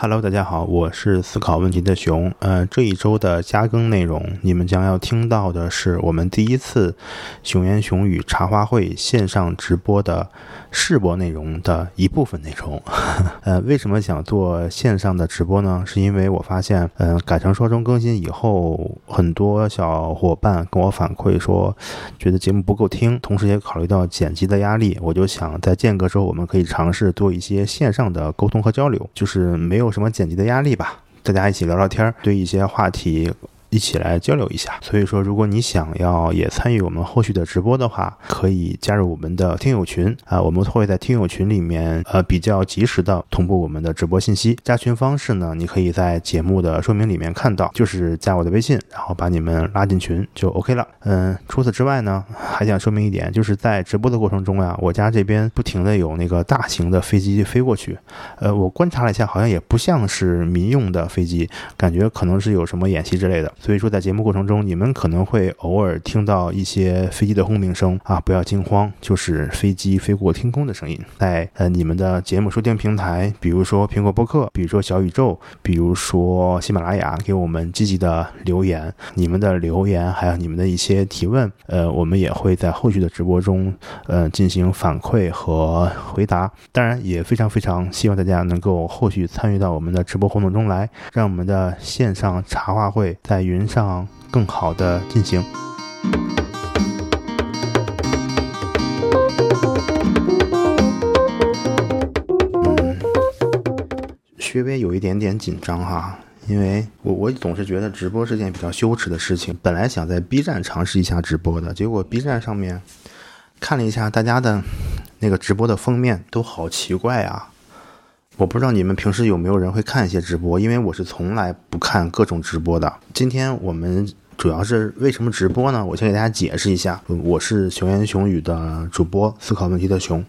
Hello，大家好，我是思考问题的熊。呃，这一周的加更内容，你们将要听到的是我们第一次熊言熊语茶话会线上直播的试播内容的一部分内容。呃，为什么想做线上的直播呢？是因为我发现，嗯，改成双周更新以后，很多小伙伴跟我反馈说，觉得节目不够听，同时也考虑到剪辑的压力，我就想在间隔之后，我们可以尝试做一些线上的沟通和交流，就是没有。有什么剪辑的压力吧？大家一起聊聊天，对一些话题。一起来交流一下。所以说，如果你想要也参与我们后续的直播的话，可以加入我们的听友群啊。我们会在听友群里面呃比较及时的同步我们的直播信息。加群方式呢，你可以在节目的说明里面看到，就是加我的微信，然后把你们拉进群就 OK 了。嗯，除此之外呢，还想说明一点，就是在直播的过程中呀，我家这边不停的有那个大型的飞机飞过去。呃，我观察了一下，好像也不像是民用的飞机，感觉可能是有什么演习之类的。所以说，在节目过程中，你们可能会偶尔听到一些飞机的轰鸣声啊，不要惊慌，就是飞机飞过天空的声音。在呃你们的节目收听平台，比如说苹果播客，比如说小宇宙，比如说喜马拉雅，给我们积极的留言。你们的留言还有你们的一些提问，呃，我们也会在后续的直播中，呃，进行反馈和回答。当然，也非常非常希望大家能够后续参与到我们的直播活动中来，让我们的线上茶话会在。云上更好的进行。嗯，稍微有一点点紧张哈，因为我我总是觉得直播是件比较羞耻的事情。本来想在 B 站尝试一下直播的，结果 B 站上面看了一下大家的那个直播的封面，都好奇怪啊。我不知道你们平时有没有人会看一些直播，因为我是从来不看各种直播的。今天我们主要是为什么直播呢？我先给大家解释一下。我是熊言熊语的主播，思考问题的熊。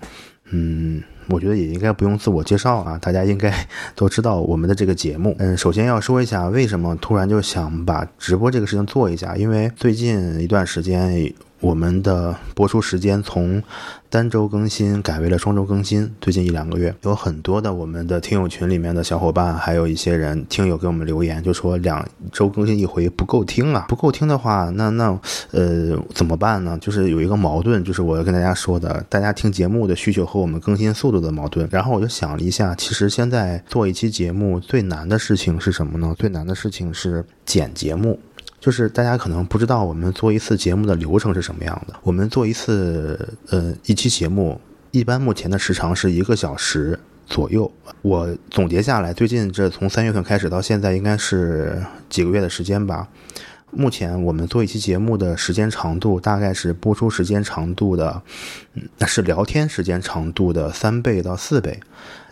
嗯，我觉得也应该不用自我介绍啊，大家应该 都知道我们的这个节目。嗯，首先要说一下为什么突然就想把直播这个事情做一下，因为最近一段时间。我们的播出时间从单周更新改为了双周更新。最近一两个月，有很多的我们的听友群里面的小伙伴，还有一些人听友给我们留言，就说两周更新一回不够听啊！不够听的话，那那呃怎么办呢？就是有一个矛盾，就是我要跟大家说的，大家听节目的需求和我们更新速度的矛盾。然后我就想了一下，其实现在做一期节目最难的事情是什么呢？最难的事情是剪节目。就是大家可能不知道，我们做一次节目的流程是什么样的。我们做一次呃一期节目，一般目前的时长是一个小时左右。我总结下来，最近这从三月份开始到现在，应该是几个月的时间吧。目前我们做一期节目的时间长度，大概是播出时间长度的，那是聊天时间长度的三倍到四倍。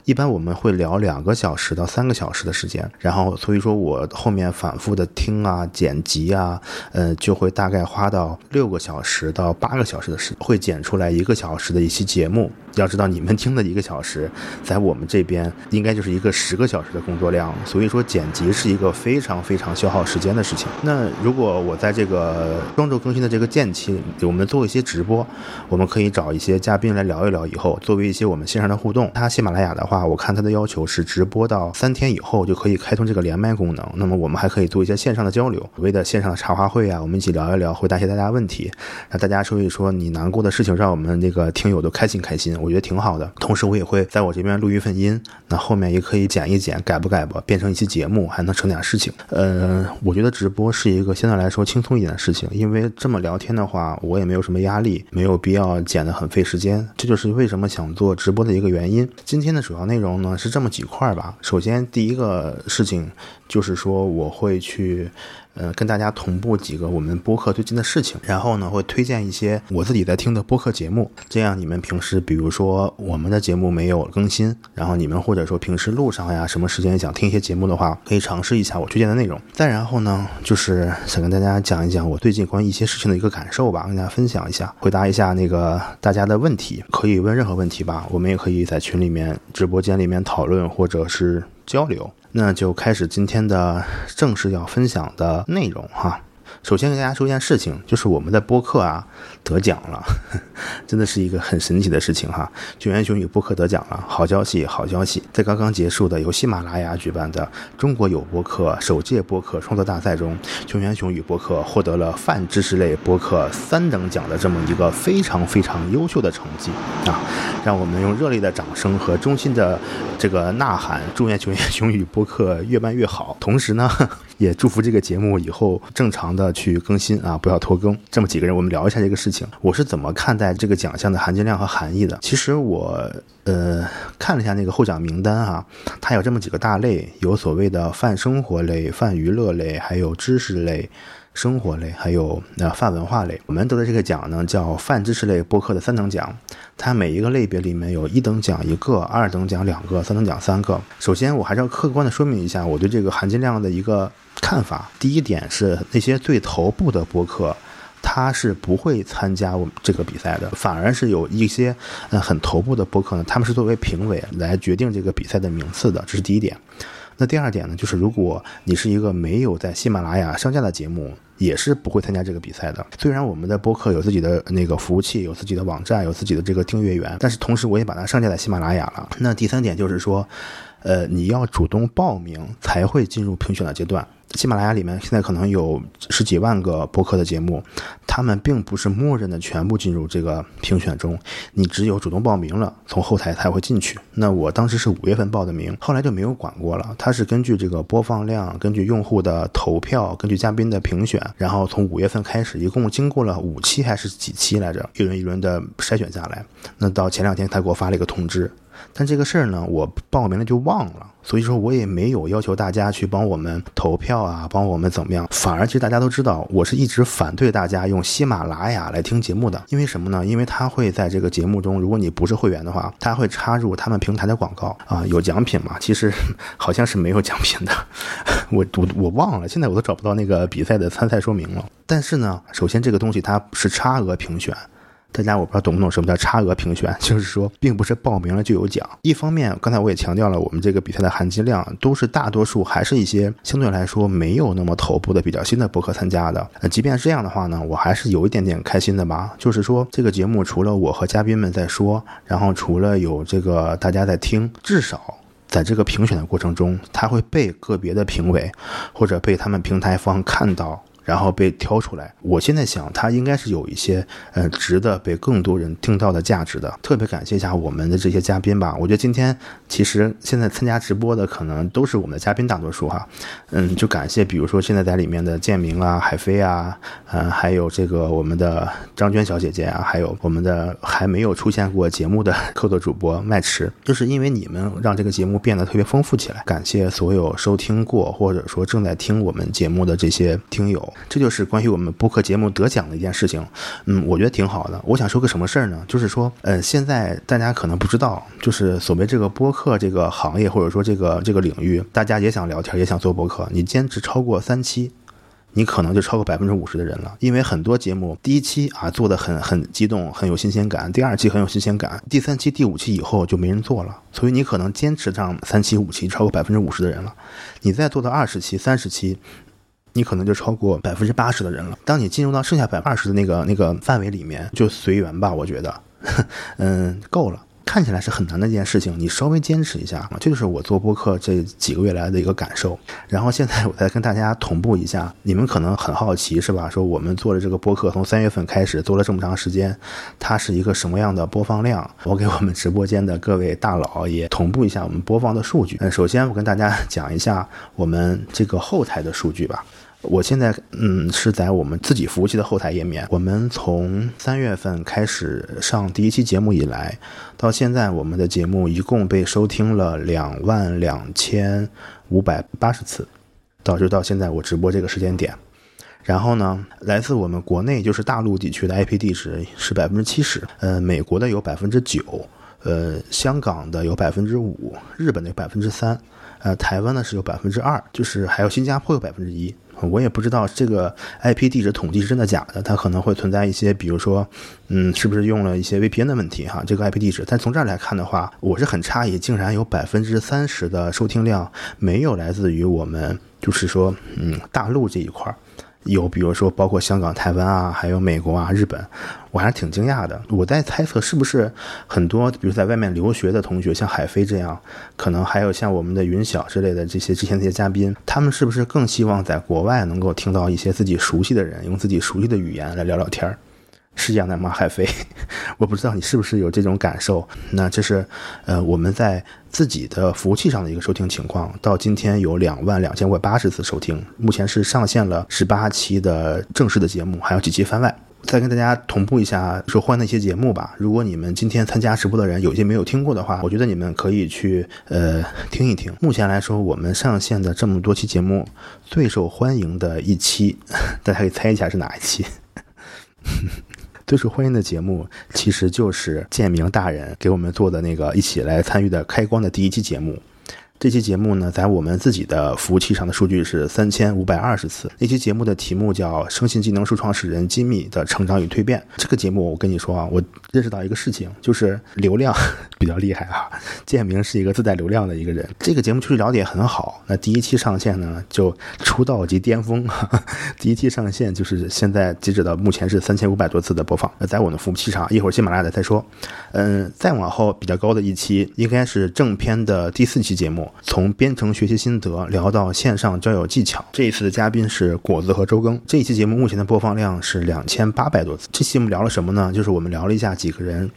一般我们会聊两个小时到三个小时的时间，然后所以说我后面反复的听啊、剪辑啊，呃，就会大概花到六个小时到八个小时的时，会剪出来一个小时的一期节目。要知道你们听的一个小时，在我们这边应该就是一个十个小时的工作量，所以说剪辑是一个非常非常消耗时间的事情。那如果我在这个双周更新的这个间期，我们做一些直播，我们可以找一些嘉宾来聊一聊，以后作为一些我们线上的互动。他喜马拉雅的话。我看他的要求是直播到三天以后就可以开通这个连麦功能。那么我们还可以做一些线上的交流，所谓的线上的茶话会啊，我们一起聊一聊，回答一些大家问题，让大家说一说你难过的事情，让我们那个听友都开心开心，我我觉得挺好的。同时我也会在我这边录一份音，那后面也可以剪一剪，改不改吧，变成一期节目，还能成点事情。呃，我觉得直播是一个相对来说轻松一点的事情，因为这么聊天的话，我也没有什么压力，没有必要剪得很费时间。这就是为什么想做直播的一个原因。今天的主要内容呢是这么几块吧。首先，第一个事情就是说，我会去。呃，跟大家同步几个我们播客最近的事情，然后呢，会推荐一些我自己在听的播客节目，这样你们平时比如说我们的节目没有更新，然后你们或者说平时路上呀，什么时间想听一些节目的话，可以尝试一下我推荐的内容。再然后呢，就是想跟大家讲一讲我最近关于一些事情的一个感受吧，跟大家分享一下，回答一下那个大家的问题，可以问任何问题吧，我们也可以在群里面、直播间里面讨论或者是交流。那就开始今天的正式要分享的内容哈。首先跟大家说一件事情，就是我们的播客啊得奖了，真的是一个很神奇的事情哈。九元熊语播客得奖了，好消息，好消息！在刚刚结束的由喜马拉雅举办的中国有播客首届播客创作大赛中，九元熊语播客获得了泛知识类播客三等奖的这么一个非常非常优秀的成绩啊！让我们用热烈的掌声和衷心的这个呐喊，祝愿九元熊语播客越办越好。同时呢。也祝福这个节目以后正常的去更新啊，不要拖更。这么几个人，我们聊一下这个事情。我是怎么看待这个奖项的含金量和含义的？其实我呃看了一下那个获奖名单啊，它有这么几个大类，有所谓的泛生活类、泛娱乐类，还有知识类。生活类还有呃泛文化类，我们得的这个奖呢叫泛知识类播客的三等奖，它每一个类别里面有一等奖一个，二等奖两个，三等奖三个。首先我还是要客观的说明一下我对这个含金量的一个看法。第一点是那些最头部的播客，他是不会参加我们这个比赛的，反而是有一些呃很头部的播客呢，他们是作为评委来决定这个比赛的名次的，这是第一点。那第二点呢，就是如果你是一个没有在喜马拉雅上架的节目，也是不会参加这个比赛的。虽然我们的播客有自己的那个服务器，有自己的网站，有自己的这个订阅源，但是同时我也把它上架在喜马拉雅了。那第三点就是说，呃，你要主动报名才会进入评选的阶段。喜马拉雅里面现在可能有十几万个播客的节目，他们并不是默认的全部进入这个评选中，你只有主动报名了，从后台才会进去。那我当时是五月份报的名，后来就没有管过了。它是根据这个播放量，根据用户的投票，根据嘉宾的评选，然后从五月份开始，一共经过了五期还是几期来着，一轮一轮的筛选下来。那到前两天他给我发了一个通知。但这个事儿呢，我报名了就忘了，所以说我也没有要求大家去帮我们投票啊，帮我们怎么样。反而其实大家都知道，我是一直反对大家用喜马拉雅来听节目的，因为什么呢？因为他会在这个节目中，如果你不是会员的话，他会插入他们平台的广告啊，有奖品嘛？其实 好像是没有奖品的，我我我忘了，现在我都找不到那个比赛的参赛说明了。但是呢，首先这个东西它是差额评选。大家我不知道懂不懂什么叫差额评选，就是说并不是报名了就有奖。一方面，刚才我也强调了，我们这个比赛的含金量都是大多数还是一些相对来说没有那么头部的比较新的博客参加的。呃，即便是这样的话呢，我还是有一点点开心的吧。就是说这个节目除了我和嘉宾们在说，然后除了有这个大家在听，至少在这个评选的过程中，他会被个别的评委或者被他们平台方看到。然后被挑出来，我现在想，它应该是有一些，呃，值得被更多人听到的价值的。特别感谢一下我们的这些嘉宾吧，我觉得今天其实现在参加直播的可能都是我们的嘉宾大多数哈，嗯，就感谢比如说现在在里面的建明啊、海飞啊，嗯，还有这个我们的张娟小姐姐啊，还有我们的还没有出现过节目的客座主播麦池，就是因为你们让这个节目变得特别丰富起来。感谢所有收听过或者说正在听我们节目的这些听友。这就是关于我们播客节目得奖的一件事情，嗯，我觉得挺好的。我想说个什么事儿呢？就是说，呃，现在大家可能不知道，就是所谓这个播客这个行业，或者说这个这个领域，大家也想聊天，也想做播客。你坚持超过三期，你可能就超过百分之五十的人了。因为很多节目第一期啊做的很很激动，很有新鲜感，第二期很有新鲜感，第三期、第五期以后就没人做了。所以你可能坚持上三期、五期，超过百分之五十的人了。你再做到二十期、三十期。你可能就超过百分之八十的人了。当你进入到剩下百分之二十的那个那个范围里面，就随缘吧。我觉得，嗯，够了。看起来是很难的一件事情，你稍微坚持一下，这就是我做播客这几个月来的一个感受。然后现在我再跟大家同步一下，你们可能很好奇是吧？说我们做的这个播客从三月份开始做了这么长时间，它是一个什么样的播放量？我给我们直播间的各位大佬也同步一下我们播放的数据。嗯，首先我跟大家讲一下我们这个后台的数据吧。我现在嗯是在我们自己服务器的后台页面。我们从三月份开始上第一期节目以来，到现在我们的节目一共被收听了两万两千五百八十次，到就到现在我直播这个时间点。然后呢，来自我们国内就是大陆地区的 IP 地址是百分之七十，呃，美国的有百分之九，呃，香港的有百分之五，日本的有百分之三，呃，台湾呢是有百分之二，就是还有新加坡有百分之一。我也不知道这个 IP 地址统计是真的假的，它可能会存在一些，比如说，嗯，是不是用了一些 VPN 的问题哈？这个 IP 地址，但从这儿来看的话，我是很诧异，竟然有百分之三十的收听量没有来自于我们，就是说，嗯，大陆这一块儿。有比如说包括香港、台湾啊，还有美国啊、日本，我还是挺惊讶的。我在猜测是不是很多比如在外面留学的同学，像海飞这样，可能还有像我们的云晓之类的这些之前那些嘉宾，他们是不是更希望在国外能够听到一些自己熟悉的人，用自己熟悉的语言来聊聊天儿？是这样的吗？海飞，我不知道你是不是有这种感受。那这是，呃，我们在自己的服务器上的一个收听情况。到今天有两万两千五百八十次收听，目前是上线了十八期的正式的节目，还有几期番外。再跟大家同步一下说欢的一些节目吧。如果你们今天参加直播的人有些没有听过的话，我觉得你们可以去呃听一听。目前来说，我们上线的这么多期节目，最受欢迎的一期，大家可以猜一下是哪一期？最受欢迎的节目其实就是建明大人给我们做的那个一起来参与的开光的第一期节目。这期节目呢，在我们自己的服务器上的数据是三千五百二十次。那期节目的题目叫《生信技能树创始人金密的成长与蜕变》。这个节目，我跟你说啊，我认识到一个事情，就是流量 比较厉害啊。建明是一个自带流量的一个人。这个节目确实聊得也很好。那第一期上线呢，就出道即巅峰。第一期上线就是现在截止到目前是三千五百多次的播放。那在我的服务器上，一会儿喜马拉雅的再说。嗯，再往后比较高的一期，应该是正片的第四期节目。从编程学习心得聊到线上交友技巧，这一次的嘉宾是果子和周更。这一期节目目前的播放量是两千八百多次。这期节目聊了什么呢？就是我们聊了一下几个人。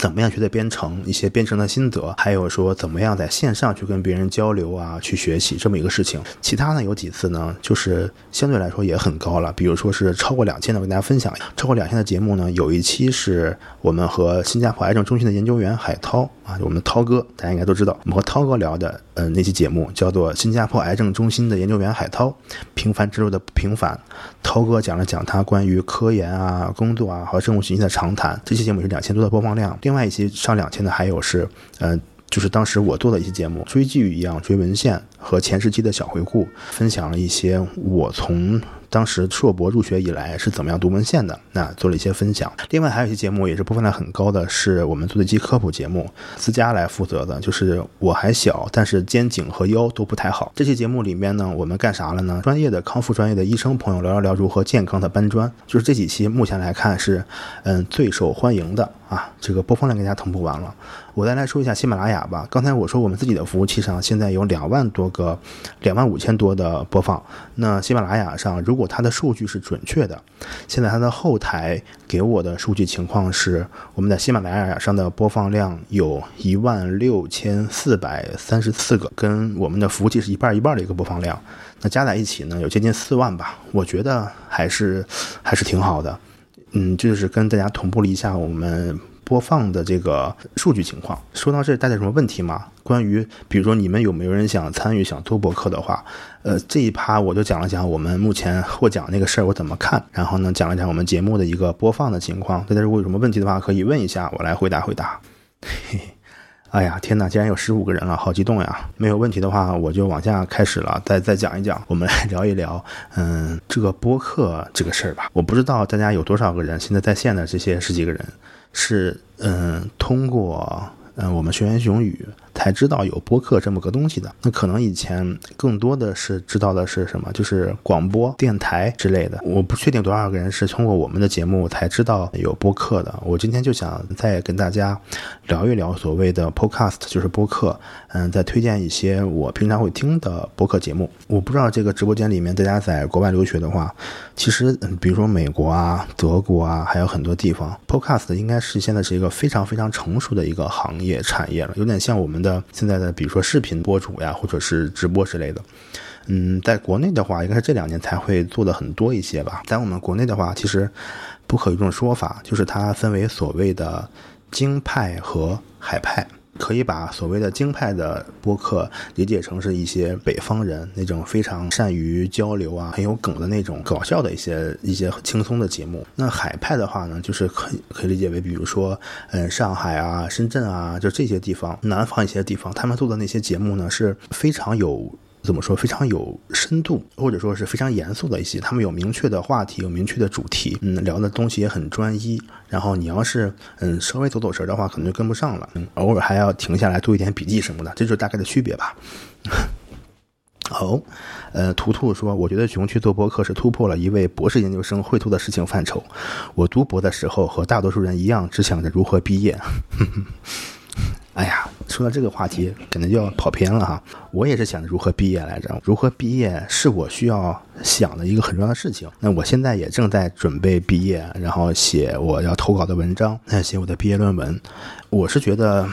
怎么样学的编程，一些编程的心得，还有说怎么样在线上去跟别人交流啊，去学习这么一个事情。其他呢有几次呢，就是相对来说也很高了，比如说是超过两千的，我跟大家分享一下。超过两千的节目呢，有一期是我们和新加坡癌症中心的研究员海涛啊，我们涛哥，大家应该都知道，我们和涛哥聊的，呃，那期节目叫做《新加坡癌症中心的研究员海涛平凡之路的不平凡》，涛哥讲了讲他关于科研啊、工作啊和生物信息的长谈。这期节目是两千多的播放量。另外一期上两千的还有是，呃，就是当时我做的一些节目，追剧一样追文献和前十期的小回顾，分享了一些我从。当时硕博入学以来是怎么样读文献的？那做了一些分享。另外还有一些节目也是播放量很高的，是我们做的一期科普节目，自家来负责的。就是我还小，但是肩颈和腰都不太好。这期节目里面呢，我们干啥了呢？专业的康复专业的医生朋友聊一聊如何健康的搬砖。就是这几期目前来看是，嗯，最受欢迎的啊。这个播放量给大家同步完了。我再来说一下喜马拉雅吧。刚才我说我们自己的服务器上现在有两万多个，两万五千多的播放。那喜马拉雅上如果它的数据是准确的，现在它的后台给我的数据情况是，我们在喜马拉雅上的播放量有一万六千四百三十四个，跟我们的服务器是一半一半的一个播放量。那加在一起呢，有接近四万吧。我觉得还是还是挺好的。嗯，就是跟大家同步了一下我们。播放的这个数据情况，说到这，大家有什么问题吗？关于比如说你们有没有人想参与想做博客的话，呃，这一趴我就讲了讲我们目前获奖那个事儿我怎么看，然后呢讲了讲我们节目的一个播放的情况。大家如果有什么问题的话，可以问一下，我来回答回答。嘿，哎呀，天哪，竟然有十五个人了，好激动呀！没有问题的话，我就往下开始了，再再讲一讲，我们来 聊一聊，嗯，这个播客这个事儿吧。我不知道大家有多少个人现在在线的这些十几个人。是，嗯，通过，嗯，我们学员熊宇才知道有播客这么个东西的。那可能以前更多的是知道的是什么，就是广播电台之类的。我不确定多少个人是通过我们的节目才知道有播客的。我今天就想再跟大家聊一聊所谓的 podcast，就是播客。嗯，再推荐一些我平常会听的播客节目。我不知道这个直播间里面大家在国外留学的话，其实，比如说美国啊、德国啊，还有很多地方，podcast 应该是现在是一个非常非常成熟的一个行业产业了，有点像我们的现在的，比如说视频博主呀，或者是直播之类的。嗯，在国内的话，应该是这两年才会做的很多一些吧。在我们国内的话，其实不可有一种说法，就是它分为所谓的京派和海派。可以把所谓的京派的播客理解成是一些北方人那种非常善于交流啊、很有梗的那种搞笑的一些一些轻松的节目。那海派的话呢，就是可以可以理解为，比如说，嗯，上海啊、深圳啊，就这些地方，南方一些地方，他们做的那些节目呢，是非常有。怎么说？非常有深度，或者说是非常严肃的一些。他们有明确的话题，有明确的主题，嗯，聊的东西也很专一。然后你要是嗯稍微走走神的话，可能就跟不上了。嗯，偶尔还要停下来做一点笔记什么的，这就是大概的区别吧。哦，呃，图图说，我觉得熊去做博客是突破了一位博士研究生会做的事情范畴。我读博的时候和大多数人一样，只想着如何毕业。哎呀，说到这个话题，可能就要跑偏了哈。我也是想如何毕业来着，如何毕业是我需要想的一个很重要的事情。那我现在也正在准备毕业，然后写我要投稿的文章，那写我的毕业论文。我是觉得。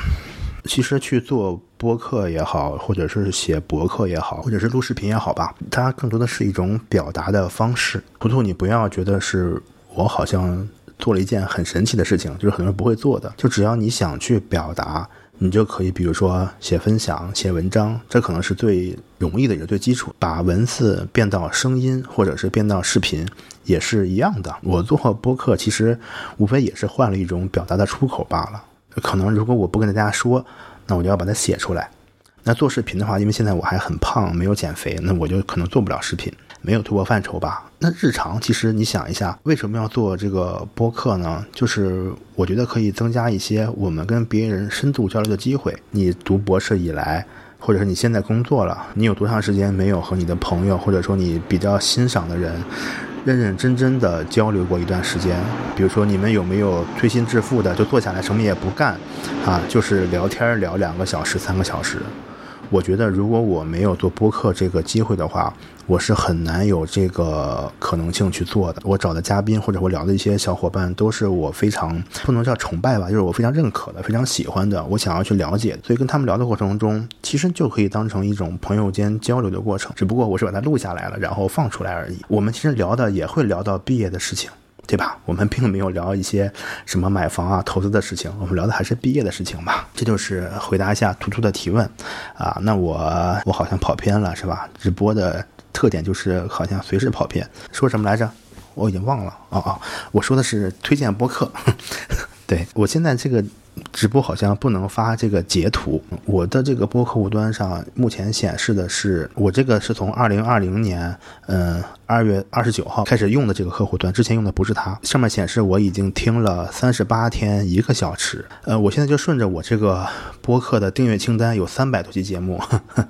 其实去做播客也好，或者是写博客也好，或者是录视频也好吧，它更多的是一种表达的方式。图图，你不要觉得是我好像做了一件很神奇的事情，就是很多人不会做的。就只要你想去表达，你就可以，比如说写分享、写文章，这可能是最容易的，也是最基础。把文字变到声音，或者是变到视频，也是一样的。我做播客其实无非也是换了一种表达的出口罢了。可能如果我不跟大家说，那我就要把它写出来。那做视频的话，因为现在我还很胖，没有减肥，那我就可能做不了视频，没有突破范畴吧。那日常其实你想一下，为什么要做这个播客呢？就是我觉得可以增加一些我们跟别人深度交流的机会。你读博士以来，或者是你现在工作了，你有多长时间没有和你的朋友，或者说你比较欣赏的人？认认真真的交流过一段时间，比如说你们有没有推心置腹的就坐下来什么也不干，啊，就是聊天聊两个小时、三个小时。我觉得如果我没有做播客这个机会的话。我是很难有这个可能性去做的。我找的嘉宾或者我聊的一些小伙伴，都是我非常不能叫崇拜吧，就是我非常认可的、非常喜欢的，我想要去了解。所以跟他们聊的过程中，其实就可以当成一种朋友间交流的过程。只不过我是把它录下来了，然后放出来而已。我们其实聊的也会聊到毕业的事情，对吧？我们并没有聊一些什么买房啊、投资的事情，我们聊的还是毕业的事情吧。这就是回答一下图图的提问啊。那我我好像跑偏了，是吧？直播的。特点就是好像随时跑偏，说什么来着？我已经忘了。哦哦，我说的是推荐播客。对我现在这个。直播好像不能发这个截图。我的这个播客户端上目前显示的是，我这个是从二零二零年，嗯，二月二十九号开始用的这个客户端，之前用的不是它。上面显示我已经听了三十八天一个小时。呃，我现在就顺着我这个播客的订阅清单有三百多期节目，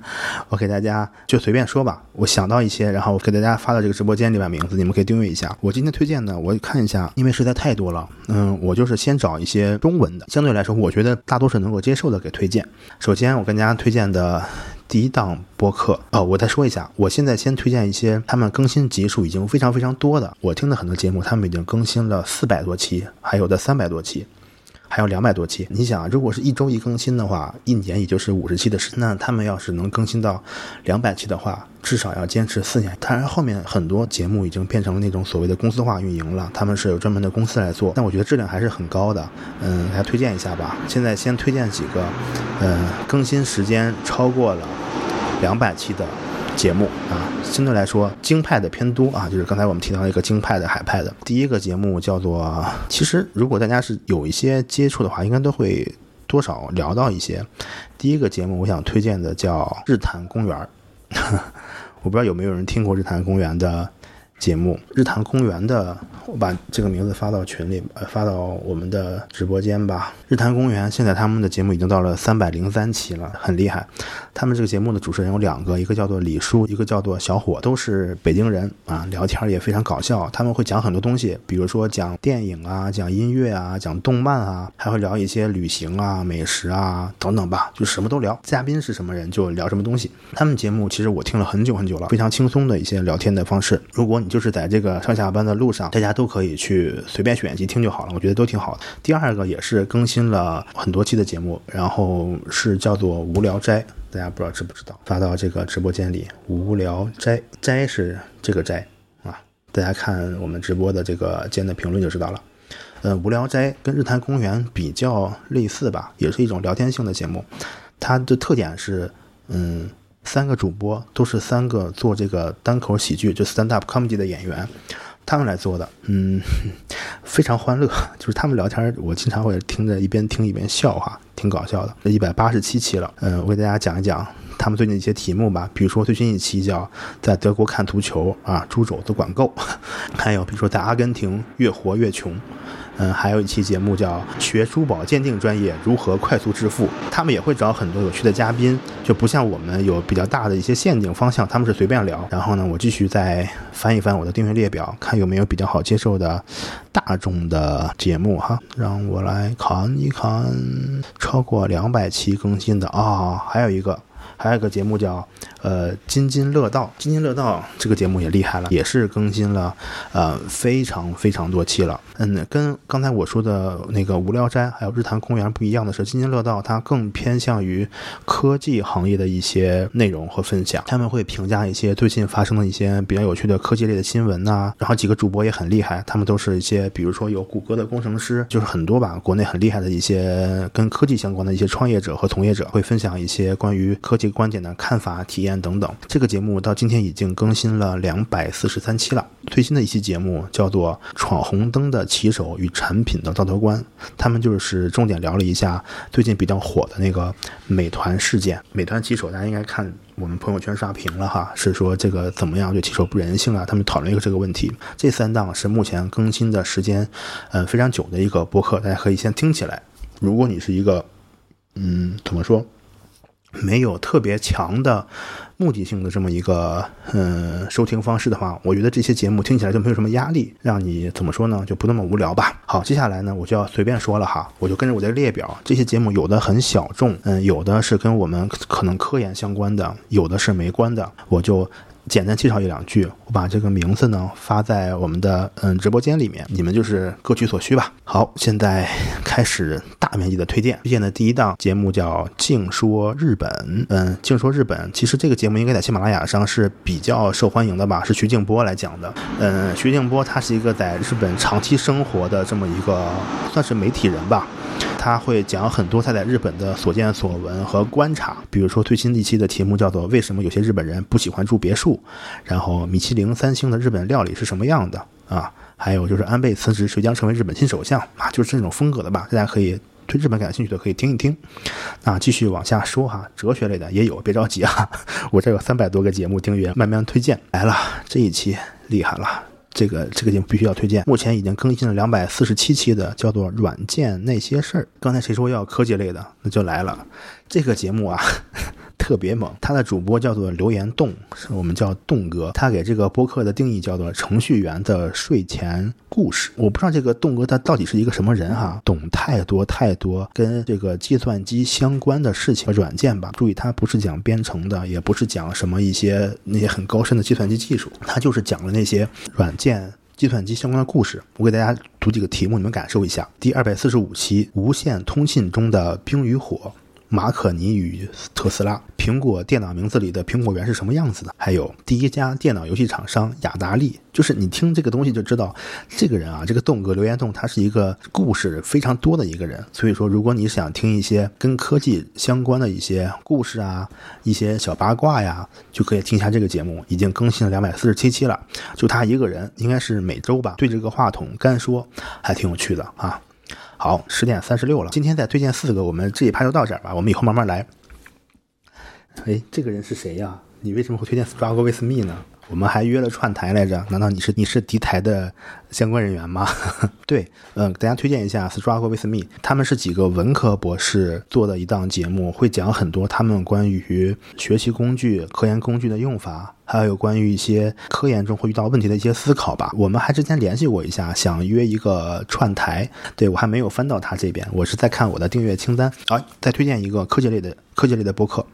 我给大家就随便说吧。我想到一些，然后给大家发到这个直播间里边名字，你们可以订阅一下。我今天推荐的，我看一下，因为实在太多了。嗯，我就是先找一些中文的，相对来。来说，我觉得大多数能够接受的给推荐。首先，我跟大家推荐的第一档播客哦，我再说一下，我现在先推荐一些他们更新集数已经非常非常多的。我听的很多节目，他们已经更新了四百多期，还有的三百多期。还有两百多期，你想，如果是一周一更新的话，一年也就是五十期的时。那他们要是能更新到两百期的话，至少要坚持四年。当然，后面很多节目已经变成了那种所谓的公司化运营了，他们是有专门的公司来做。但我觉得质量还是很高的，嗯，来推荐一下吧。现在先推荐几个，嗯，更新时间超过了两百期的。节目啊，相对来说京派的偏多啊，就是刚才我们提到一个京派的海派的。第一个节目叫做，其实如果大家是有一些接触的话，应该都会多少聊到一些。第一个节目我想推荐的叫《日坛公园》，我不知道有没有人听过《日坛公园》的。节目日坛公园的，我把这个名字发到群里，呃，发到我们的直播间吧。日坛公园现在他们的节目已经到了三百零三期了，很厉害。他们这个节目的主持人有两个，一个叫做李叔，一个叫做小伙，都是北京人啊，聊天也非常搞笑。他们会讲很多东西，比如说讲电影啊，讲音乐啊，讲动漫啊，还会聊一些旅行啊、美食啊等等吧，就什么都聊。嘉宾是什么人就聊什么东西。他们节目其实我听了很久很久了，非常轻松的一些聊天的方式。如果你就是在这个上下班的路上，大家都可以去随便选一集听就好了，我觉得都挺好的。第二个也是更新了很多期的节目，然后是叫做《无聊斋》，大家不知道知不知道？发到这个直播间里，《无聊斋》斋是这个斋啊，大家看我们直播的这个间的评论就知道了。呃，《无聊斋》跟日坛公园比较类似吧，也是一种聊天性的节目，它的特点是，嗯。三个主播都是三个做这个单口喜剧，就 stand up comedy 的演员，他们来做的，嗯，非常欢乐。就是他们聊天，我经常会听着一边听一边笑哈，挺搞笑的。这一百八十七期了，嗯，我给大家讲一讲他们最近一些题目吧，比如说最新一期叫在德国看足球啊，猪肘子管够，还有比如说在阿根廷越活越穷。嗯，还有一期节目叫《学珠宝鉴定专业如何快速致富》，他们也会找很多有趣的嘉宾，就不像我们有比较大的一些限定方向，他们是随便聊。然后呢，我继续再翻一翻我的订阅列表，看有没有比较好接受的大众的节目哈。让我来看一看，超过两百期更新的啊，还有一个。还有一个节目叫呃津津乐道，津津乐道这个节目也厉害了，也是更新了呃非常非常多期了。嗯，跟刚才我说的那个无聊斋还有日坛公园不一样的是，津津乐道它更偏向于科技行业的一些内容和分享，他们会评价一些最近发生的一些比较有趣的科技类的新闻呐。然后几个主播也很厉害，他们都是一些比如说有谷歌的工程师，就是很多吧，国内很厉害的一些跟科技相关的一些创业者和从业者，会分享一些关于科技。观点的看法、体验等等。这个节目到今天已经更新了两百四十三期了。最新的一期节目叫做《闯红灯的骑手与产品的道德观》，他们就是重点聊了一下最近比较火的那个美团事件。美团骑手大家应该看我们朋友圈刷屏了哈，是说这个怎么样对骑手不人性啊？他们讨论一个这个问题。这三档是目前更新的时间嗯非常久的一个播客，大家可以先听起来。如果你是一个嗯怎么说？没有特别强的目的性的这么一个嗯收听方式的话，我觉得这些节目听起来就没有什么压力，让你怎么说呢？就不那么无聊吧。好，接下来呢，我就要随便说了哈，我就跟着我的列表，这些节目有的很小众，嗯，有的是跟我们可能科研相关的，有的是没关的，我就。简单介绍一两句，我把这个名字呢发在我们的嗯直播间里面，你们就是各取所需吧。好，现在开始大面积的推荐。推荐的第一档节目叫《净说日本》，嗯，《净说日本》其实这个节目应该在喜马拉雅上是比较受欢迎的吧，是徐静波来讲的。嗯，徐静波他是一个在日本长期生活的这么一个算是媒体人吧。他会讲很多他在日本的所见所闻和观察，比如说最新一期的题目叫做“为什么有些日本人不喜欢住别墅”，然后米其林三星的日本料理是什么样的啊？还有就是安倍辞职，谁将成为日本新首相啊？就是这种风格的吧？大家可以对日本感兴趣的可以听一听。那继续往下说哈，哲学类的也有，别着急啊，我这有三百多个节目订阅，慢慢推荐来了。这一期厉害了。这个这个节目必须要推荐，目前已经更新了两百四十七期的，叫做《软件那些事儿》。刚才谁说要科技类的，那就来了。这个节目啊。特别猛，他的主播叫做留言洞，是我们叫洞哥。他给这个播客的定义叫做程序员的睡前故事。我不知道这个洞哥他到底是一个什么人哈，懂太多太多跟这个计算机相关的事情和软件吧。注意，他不是讲编程的，也不是讲什么一些那些很高深的计算机技术，他就是讲了那些软件、计算机相关的故事。我给大家读几个题目，你们感受一下。第二百四十五期，无线通信中的冰与火。马可尼与特斯拉，苹果电脑名字里的苹果园是什么样子的？还有第一家电脑游戏厂商雅达利，就是你听这个东西就知道，这个人啊，这个栋哥刘延栋，他是一个故事非常多的一个人。所以说，如果你想听一些跟科技相关的一些故事啊，一些小八卦呀，就可以听一下这个节目，已经更新了两百四十七期了。就他一个人，应该是每周吧，对着个话筒干说，还挺有趣的啊。好，十点三十六了。今天再推荐四个，我们这一趴就到这儿吧。我们以后慢慢来。哎，这个人是谁呀？你为什么会推荐《Struggle with Me》呢？我们还约了串台来着，难道你是你是敌台的相关人员吗？对，嗯，给大家推荐一下《Struggle with Me》，他们是几个文科博士做的一档节目，会讲很多他们关于学习工具、科研工具的用法，还有关于一些科研中会遇到问题的一些思考吧。我们还之前联系过一下，想约一个串台，对我还没有翻到他这边，我是在看我的订阅清单。好，再推荐一个科技类的科技类的播客。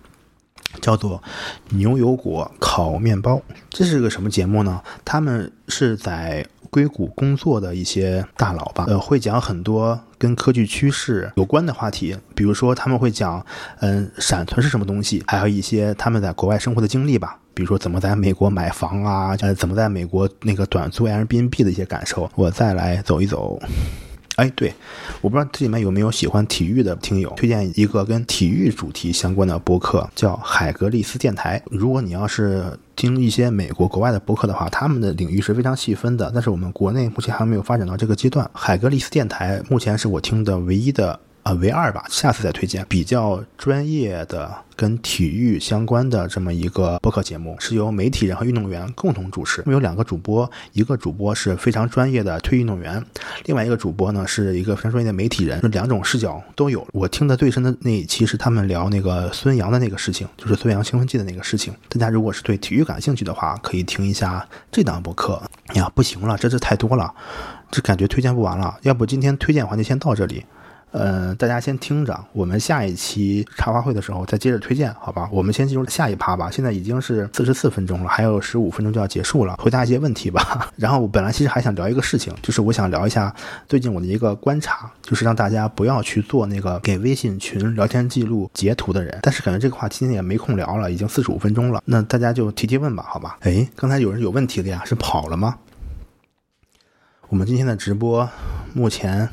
叫做牛油果烤面包，这是个什么节目呢？他们是在硅谷工作的一些大佬吧，呃，会讲很多跟科技趋势有关的话题，比如说他们会讲，嗯，闪存是什么东西，还有一些他们在国外生活的经历吧，比如说怎么在美国买房啊，呃，怎么在美国那个短租 Airbnb 的一些感受。我再来走一走。哎，对，我不知道这里面有没有喜欢体育的听友，推荐一个跟体育主题相关的播客，叫海格力斯电台。如果你要是听一些美国国外的播客的话，他们的领域是非常细分的，但是我们国内目前还没有发展到这个阶段。海格力斯电台目前是我听的唯一的啊为二吧，下次再推荐。比较专业的跟体育相关的这么一个播客节目，是由媒体人和运动员共同主持。有两个主播，一个主播是非常专业的退役运动员，另外一个主播呢是一个非常专业的媒体人，两种视角都有。我听的最深的那一期是他们聊那个孙杨的那个事情，就是孙杨兴奋剂的那个事情。大家如果是对体育感兴趣的话，可以听一下这档播客。呀，不行了，这是太多了，这感觉推荐不完了。要不今天推荐环节先到这里。呃，大家先听着，我们下一期茶话会的时候再接着推荐，好吧？我们先进入下一趴吧。现在已经是四十四分钟了，还有十五分钟就要结束了，回答一些问题吧。然后我本来其实还想聊一个事情，就是我想聊一下最近我的一个观察，就是让大家不要去做那个给微信群聊天记录截图的人。但是感觉这个话题今天也没空聊了，已经四十五分钟了，那大家就提提问吧，好吧？哎，刚才有人有问题的呀，是跑了吗？我们今天的直播目前。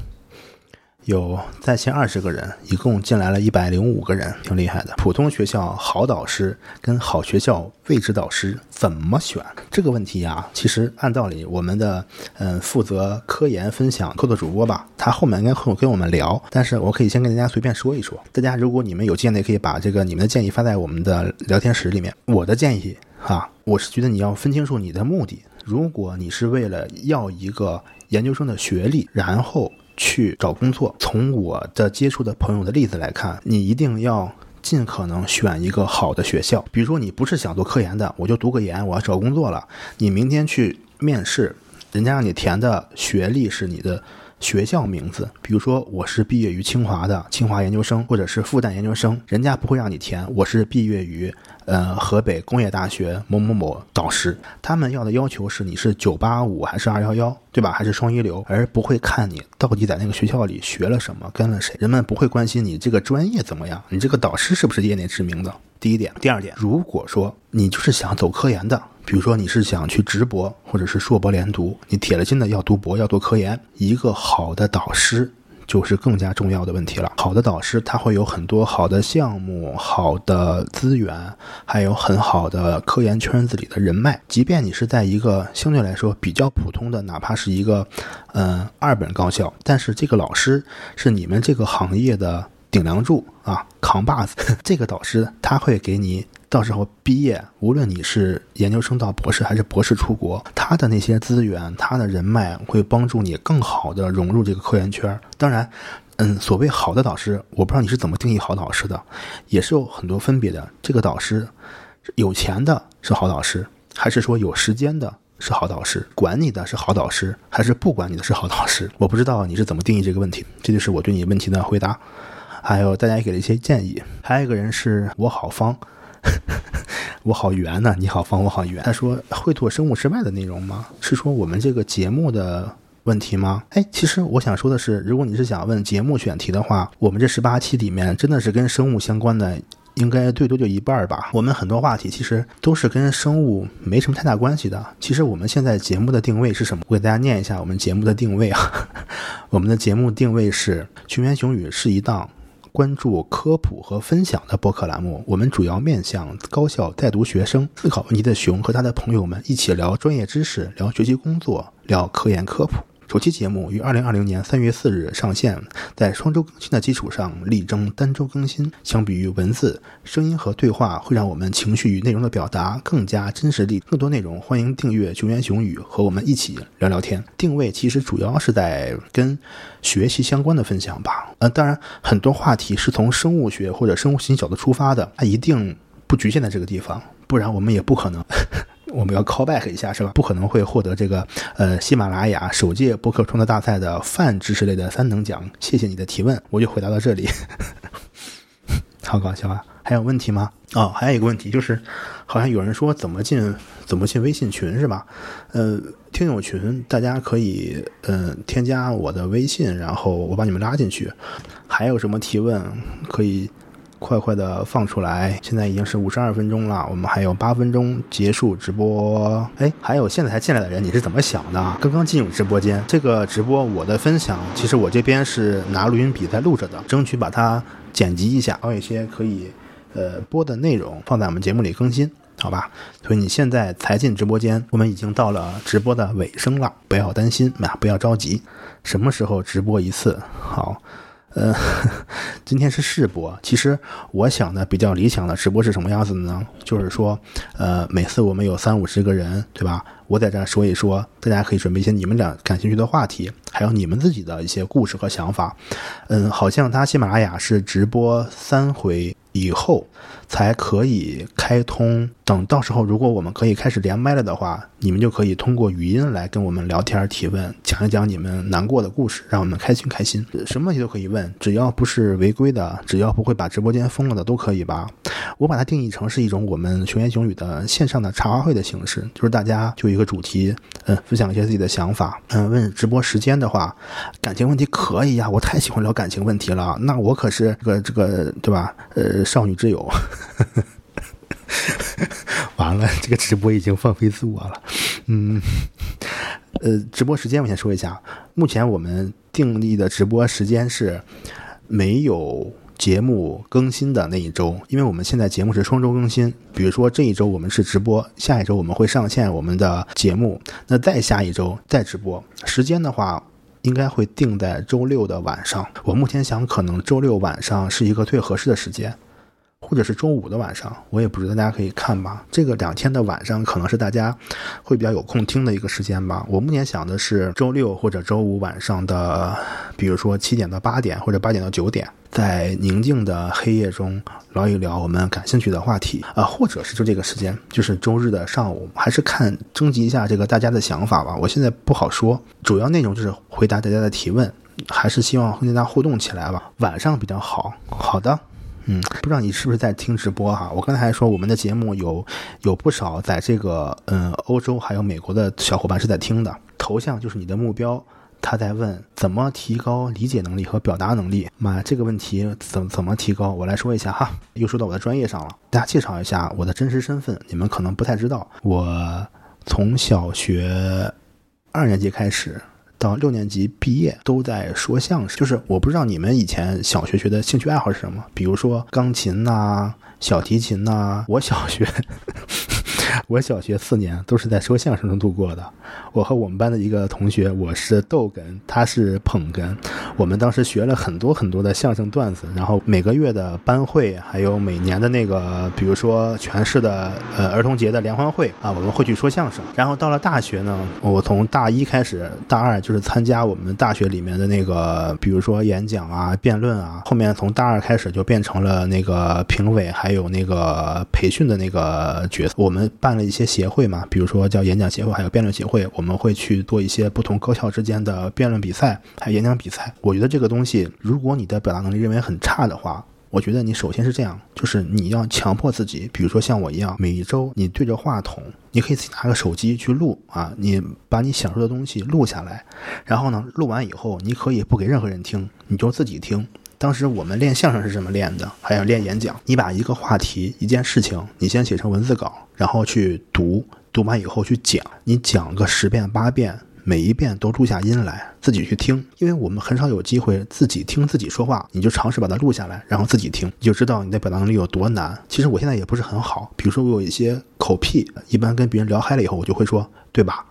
有在线二十个人，一共进来了一百零五个人，挺厉害的。普通学校好导师跟好学校位置导师怎么选？这个问题呀，其实按道理，我们的嗯负责科研分享课的主播吧，他后面应该会跟我们聊。但是我可以先跟大家随便说一说。大家如果你们有建议，可以把这个你们的建议发在我们的聊天室里面。我的建议哈，我是觉得你要分清楚你的目的。如果你是为了要一个研究生的学历，然后。去找工作，从我的接触的朋友的例子来看，你一定要尽可能选一个好的学校。比如说，你不是想做科研的，我就读个研，我要找工作了。你明天去面试，人家让你填的学历是你的。学校名字，比如说我是毕业于清华的清华研究生，或者是复旦研究生，人家不会让你填我是毕业于呃河北工业大学某某某导师，他们要的要求是你是九八五还是二幺幺，对吧？还是双一流，而不会看你到底在那个学校里学了什么，跟了谁。人们不会关心你这个专业怎么样，你这个导师是不是业内知名的。第一点，第二点，如果说你就是想走科研的。比如说你是想去直博，或者是硕博连读，你铁了心的要读博，要做科研，一个好的导师就是更加重要的问题了。好的导师他会有很多好的项目、好的资源，还有很好的科研圈子里的人脉。即便你是在一个相对来说比较普通的，哪怕是一个嗯二本高校，但是这个老师是你们这个行业的顶梁柱啊，扛把子。这个导师他会给你。到时候毕业，无论你是研究生到博士，还是博士出国，他的那些资源，他的人脉会帮助你更好的融入这个科研圈。当然，嗯，所谓好的导师，我不知道你是怎么定义好导师的，也是有很多分别的。这个导师，有钱的是好导师，还是说有时间的是好导师？管你的是好导师，还是不管你的是好导师？我不知道你是怎么定义这个问题。这就是我对你问题的回答。还有大家也给了一些建议。还有一个人是我好方。我好圆呢，你好方，我好圆。他说会做生物之外的内容吗？是说我们这个节目的问题吗？哎，其实我想说的是，如果你是想问节目选题的话，我们这十八期里面真的是跟生物相关的，应该最多就一半儿吧。我们很多话题其实都是跟生物没什么太大关系的。其实我们现在节目的定位是什么？我给大家念一下我们节目的定位啊。我们的节目定位是《群言雄语》是一档。关注科普和分享的播客栏目，我们主要面向高校在读学生。思考问题的熊和他的朋友们一起聊专业知识，聊学习工作，聊科研科普。首期节目于二零二零年三月四日上线，在双周更新的基础上，力争单周更新。相比于文字、声音和对话，会让我们情绪与内容的表达更加真实力。更多内容，欢迎订阅“熊言熊语”，和我们一起聊聊天。定位其实主要是在跟学习相关的分享吧。呃，当然，很多话题是从生物学或者生物信息角度出发的，它一定不局限在这个地方，不然我们也不可能。我们要 call back 一下是吧？不可能会获得这个呃喜马拉雅首届播客创作大赛的泛知识类的三等奖。谢谢你的提问，我就回答到这里。好搞笑啊！还有问题吗？哦，还有一个问题就是，好像有人说怎么进怎么进微信群是吧？呃，听友群大家可以嗯添加我的微信，然后我把你们拉进去。还有什么提问可以？快快的放出来！现在已经是五十二分钟了，我们还有八分钟结束直播。哎，还有现在才进来的人，你是怎么想的？刚刚进入直播间，这个直播我的分享，其实我这边是拿录音笔在录着的，争取把它剪辑一下，还有一些可以呃播的内容放在我们节目里更新，好吧？所以你现在才进直播间，我们已经到了直播的尾声了，不要担心，啊，不要着急，什么时候直播一次？好。呃，今天是试播。其实我想的比较理想的直播是什么样子的呢？就是说，呃，每次我们有三五十个人，对吧？我在这说一说，大家可以准备一些你们俩感兴趣的话题，还有你们自己的一些故事和想法。嗯，好像他喜马拉雅是直播三回以后。才可以开通。等到时候，如果我们可以开始连麦了的话，你们就可以通过语音来跟我们聊天、提问，讲一讲你们难过的故事，让我们开心开心。什么问题都可以问，只要不是违规的，只要不会把直播间封了的，都可以吧？我把它定义成是一种我们熊言熊语的线上的茶话会的形式，就是大家就一个主题，嗯，分享一些自己的想法。嗯，问直播时间的话，感情问题可以呀，我太喜欢聊感情问题了。那我可是这个这个对吧？呃，少女之友。呵呵呵完了，这个直播已经放飞自我了。嗯，呃，直播时间我先说一下，目前我们定立的直播时间是没有节目更新的那一周，因为我们现在节目是双周更新。比如说这一周我们是直播，下一周我们会上线我们的节目，那再下一周再直播。时间的话，应该会定在周六的晚上。我目前想，可能周六晚上是一个最合适的时间。或者是周五的晚上，我也不知道，大家可以看吧。这个两天的晚上可能是大家会比较有空听的一个时间吧。我目前想的是周六或者周五晚上的，比如说七点到八点，或者八点到九点，在宁静的黑夜中聊一聊我们感兴趣的话题啊，或者是就这个时间，就是周日的上午，还是看征集一下这个大家的想法吧。我现在不好说，主要内容就是回答大家的提问，还是希望和大家互动起来吧。晚上比较好。好的。嗯，不知道你是不是在听直播哈？我刚才还说我们的节目有有不少在这个嗯欧洲还有美国的小伙伴是在听的。头像就是你的目标，他在问怎么提高理解能力和表达能力。妈，这个问题怎怎么提高？我来说一下哈，又说到我的专业上了。大家介绍一下我的真实身份，你们可能不太知道。我从小学二年级开始。到六年级毕业都在说相声，就是我不知道你们以前小学学的兴趣爱好是什么，比如说钢琴呐、小提琴呐。我小学。我小学四年都是在说相声中度过的。我和我们班的一个同学，我是逗哏，他是捧哏。我们当时学了很多很多的相声段子，然后每个月的班会，还有每年的那个，比如说全市的呃儿童节的联欢会啊，我们会去说相声。然后到了大学呢，我从大一开始，大二就是参加我们大学里面的那个，比如说演讲啊、辩论啊。后面从大二开始就变成了那个评委，还还有那个培训的那个角色。我们。办了一些协会嘛，比如说叫演讲协会，还有辩论协会，我们会去做一些不同高校之间的辩论比赛，还有演讲比赛。我觉得这个东西，如果你的表达能力认为很差的话，我觉得你首先是这样，就是你要强迫自己，比如说像我一样，每一周你对着话筒，你可以自己拿个手机去录啊，你把你想说的东西录下来，然后呢，录完以后你可以不给任何人听，你就自己听。当时我们练相声是这么练的，还要练演讲。你把一个话题、一件事情，你先写成文字稿，然后去读，读完以后去讲。你讲个十遍八遍，每一遍都录下音来，自己去听。因为我们很少有机会自己听自己说话，你就尝试把它录下来，然后自己听，你就知道你的表达能力有多难。其实我现在也不是很好，比如说我有一些口癖，一般跟别人聊嗨了以后，我就会说对吧，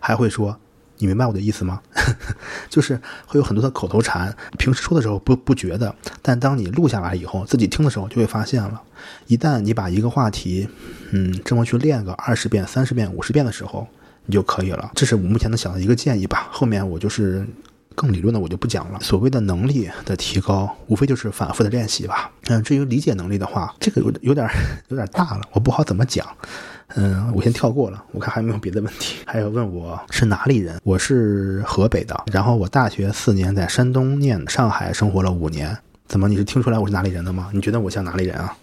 还会说。你明白我的意思吗？就是会有很多的口头禅，平时说的时候不不觉得，但当你录下来以后，自己听的时候就会发现了。一旦你把一个话题，嗯，这么去练个二十遍、三十遍、五十遍的时候，你就可以了。这是我目前能想到一个建议吧。后面我就是更理论的，我就不讲了。所谓的能力的提高，无非就是反复的练习吧。嗯，至于理解能力的话，这个有有点有点大了，我不好怎么讲。嗯，我先跳过了。我看还有没有别的问题？还有问我是哪里人？我是河北的。然后我大学四年在山东念，上海生活了五年。怎么你是听出来我是哪里人的吗？你觉得我像哪里人啊？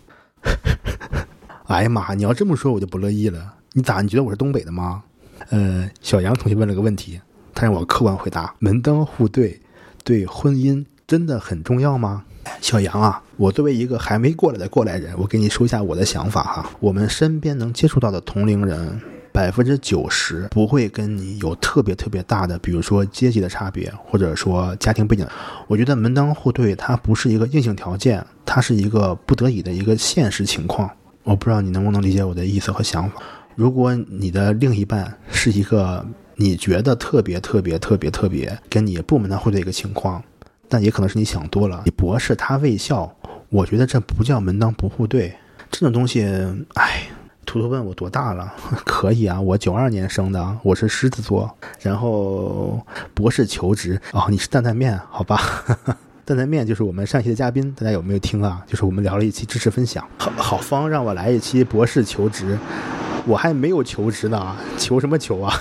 哎呀妈！你要这么说，我就不乐意了。你咋？你觉得我是东北的吗？呃，小杨同学问了个问题，他让我客观回答：门当户对对婚姻真的很重要吗？小杨啊，我作为一个还没过来的过来人，我给你说一下我的想法哈。我们身边能接触到的同龄人，百分之九十不会跟你有特别特别大的，比如说阶级的差别，或者说家庭背景。我觉得门当户对它不是一个硬性条件，它是一个不得已的一个现实情况。我不知道你能不能理解我的意思和想法。如果你的另一半是一个你觉得特别特别特别特别跟你不门当户对一个情况。但也可能是你想多了。你博士他卫校，我觉得这不叫门当不户对，这种东西，哎。图图问我多大了？可以啊，我九二年生的，我是狮子座。然后博士求职哦，你是担担面，好吧？担担面就是我们上期的嘉宾，大家有没有听啊？就是我们聊了一期知识分享。好好方让我来一期博士求职，我还没有求职呢，求什么求啊？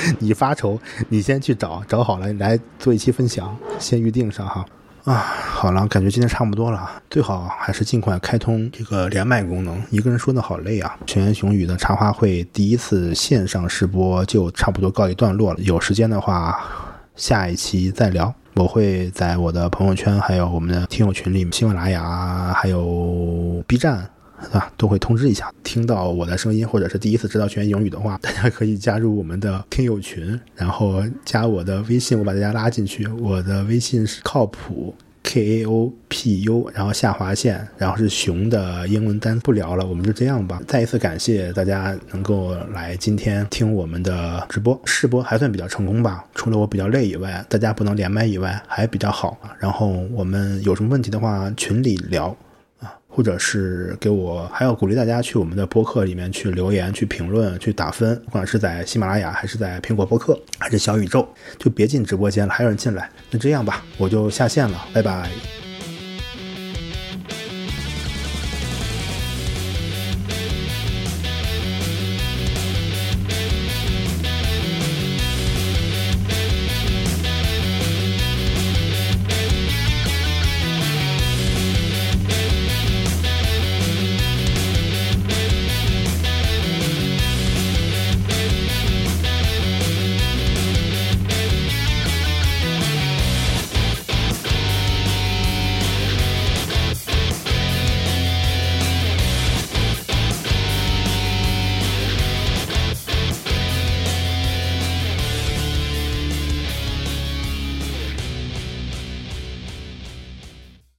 你发愁，你先去找，找好了来做一期分享，先预定上哈。啊，好了，感觉今天差不多了，最好还是尽快开通这个连麦功能。一个人说的好累啊！全员雄宇的茶话会第一次线上试播就差不多告一段落了。有时间的话，下一期再聊。我会在我的朋友圈，还有我们的听友群里，喜马拉雅，还有 B 站。啊，都会通知一下。听到我的声音，或者是第一次知道全英语的话，大家可以加入我们的听友群，然后加我的微信，我把大家拉进去。我的微信是靠谱 K A O P U，然后下划线，然后是熊的英文单。不聊了，我们就这样吧。再一次感谢大家能够来今天听我们的直播试播，还算比较成功吧。除了我比较累以外，大家不能连麦以外，还比较好。然后我们有什么问题的话，群里聊。或者是给我，还要鼓励大家去我们的播客里面去留言、去评论、去打分，不管是在喜马拉雅，还是在苹果播客，还是小宇宙，就别进直播间了，还有人进来。那这样吧，我就下线了，拜拜。